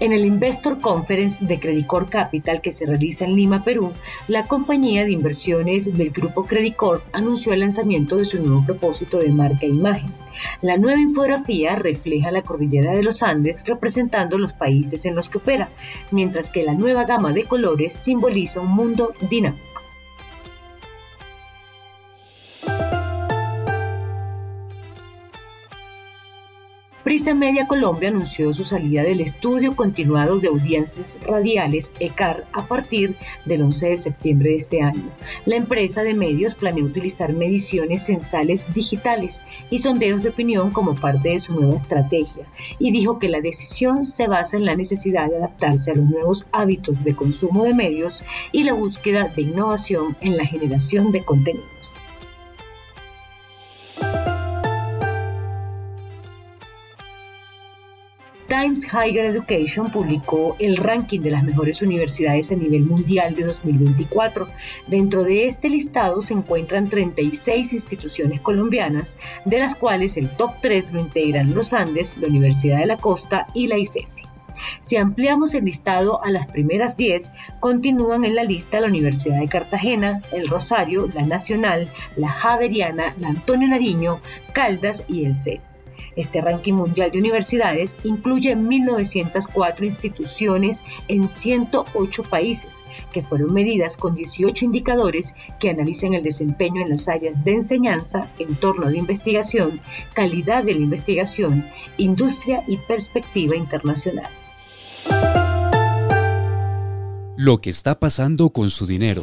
En el Investor Conference de Credicor Capital que se realiza en Lima, Perú, la compañía de inversiones del grupo Credicor anunció el lanzamiento de su nuevo propósito de marca e imagen. La nueva infografía refleja la cordillera de los Andes representando los países en los que opera, mientras que la nueva gama de colores simboliza un mundo dinámico. Prisa Media Colombia anunció su salida del estudio continuado de audiencias radiales ECAR a partir del 11 de septiembre de este año. La empresa de medios planea utilizar mediciones censales digitales y sondeos de opinión como parte de su nueva estrategia y dijo que la decisión se basa en la necesidad de adaptarse a los nuevos hábitos de consumo de medios y la búsqueda de innovación en la generación de contenidos. Times Higher Education publicó el ranking de las mejores universidades a nivel mundial de 2024. Dentro de este listado se encuentran 36 instituciones colombianas, de las cuales el top 3 lo integran los Andes, la Universidad de la Costa y la ICESI. Si ampliamos el listado a las primeras 10, continúan en la lista la Universidad de Cartagena, el Rosario, la Nacional, la Javeriana, la Antonio Nariño, Caldas y el CES. Este ranking mundial de universidades incluye 1.904 instituciones en 108 países, que fueron medidas con 18 indicadores que analizan el desempeño en las áreas de enseñanza, entorno de investigación, calidad de la investigación, industria y perspectiva internacional. Lo que está pasando con su dinero.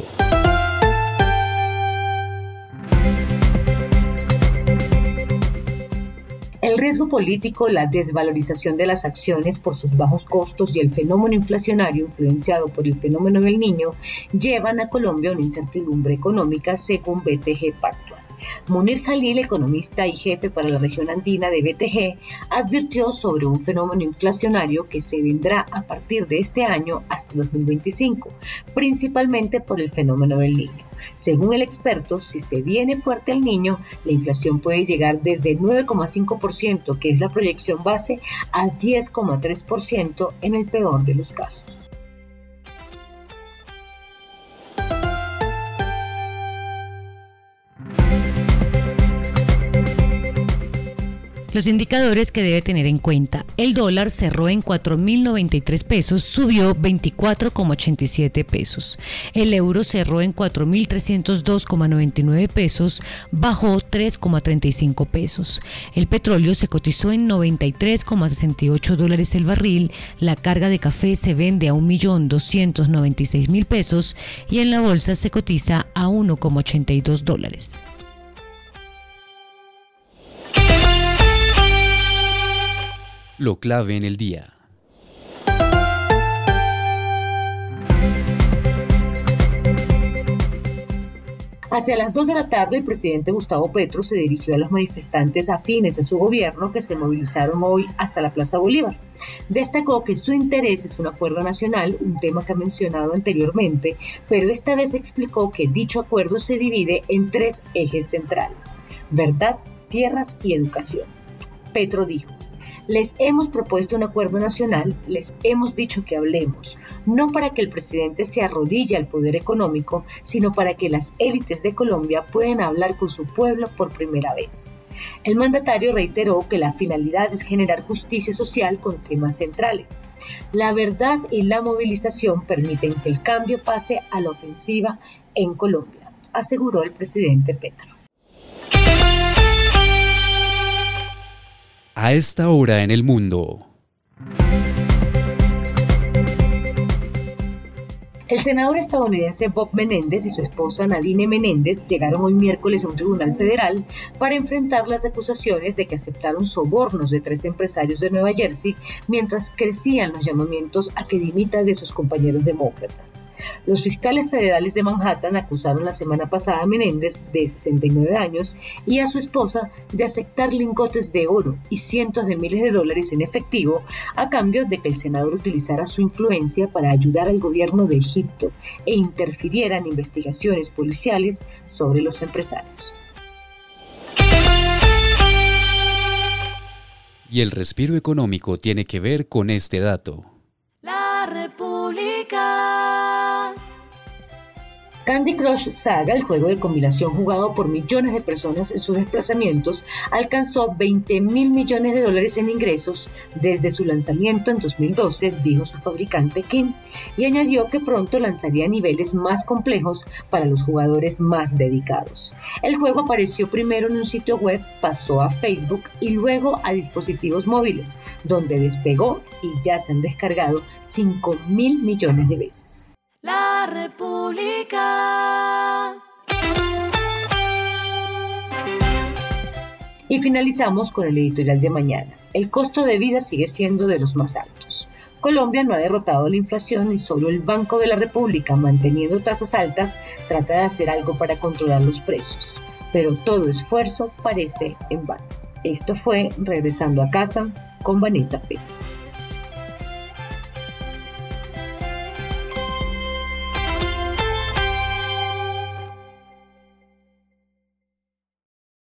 El riesgo político, la desvalorización de las acciones por sus bajos costos y el fenómeno inflacionario influenciado por el fenómeno del niño llevan a Colombia a una incertidumbre económica según BTG Pactual. Munir Jalil, economista y jefe para la región andina de BTG, advirtió sobre un fenómeno inflacionario que se vendrá a partir de este año hasta 2025, principalmente por el fenómeno del niño. Según el experto, si se viene fuerte el niño, la inflación puede llegar desde 9,5%, que es la proyección base, a 10,3% en el peor de los casos. Los indicadores que debe tener en cuenta. El dólar cerró en 4.093 pesos, subió 24,87 pesos. El euro cerró en 4.302,99 pesos, bajó 3,35 pesos. El petróleo se cotizó en 93,68 dólares el barril. La carga de café se vende a 1.296.000 pesos y en la bolsa se cotiza a 1,82 dólares. Lo clave en el día. Hacia las 2 de la tarde, el presidente Gustavo Petro se dirigió a los manifestantes afines a su gobierno que se movilizaron hoy hasta la Plaza Bolívar. Destacó que su interés es un acuerdo nacional, un tema que ha mencionado anteriormente, pero esta vez explicó que dicho acuerdo se divide en tres ejes centrales, verdad, tierras y educación. Petro dijo, les hemos propuesto un acuerdo nacional, les hemos dicho que hablemos, no para que el presidente se arrodille al poder económico, sino para que las élites de Colombia puedan hablar con su pueblo por primera vez. El mandatario reiteró que la finalidad es generar justicia social con temas centrales. La verdad y la movilización permiten que el cambio pase a la ofensiva en Colombia, aseguró el presidente Petro. A esta hora en el mundo. El senador estadounidense Bob Menéndez y su esposa Nadine Menéndez llegaron hoy miércoles a un tribunal federal para enfrentar las acusaciones de que aceptaron sobornos de tres empresarios de Nueva Jersey mientras crecían los llamamientos a que dimita de sus compañeros demócratas. Los fiscales federales de Manhattan acusaron la semana pasada a Menéndez, de 69 años, y a su esposa de aceptar lingotes de oro y cientos de miles de dólares en efectivo a cambio de que el senador utilizara su influencia para ayudar al gobierno de Egipto e interfiriera en investigaciones policiales sobre los empresarios. Y el respiro económico tiene que ver con este dato. Candy Crush Saga, el juego de combinación jugado por millones de personas en sus desplazamientos, alcanzó 20 mil millones de dólares en ingresos desde su lanzamiento en 2012, dijo su fabricante Kim, y añadió que pronto lanzaría niveles más complejos para los jugadores más dedicados. El juego apareció primero en un sitio web, pasó a Facebook y luego a dispositivos móviles, donde despegó y ya se han descargado 5 mil millones de veces. La República. Y finalizamos con el editorial de mañana. El costo de vida sigue siendo de los más altos. Colombia no ha derrotado la inflación y solo el Banco de la República, manteniendo tasas altas, trata de hacer algo para controlar los precios. Pero todo esfuerzo parece en vano. Esto fue Regresando a casa con Vanessa Pérez.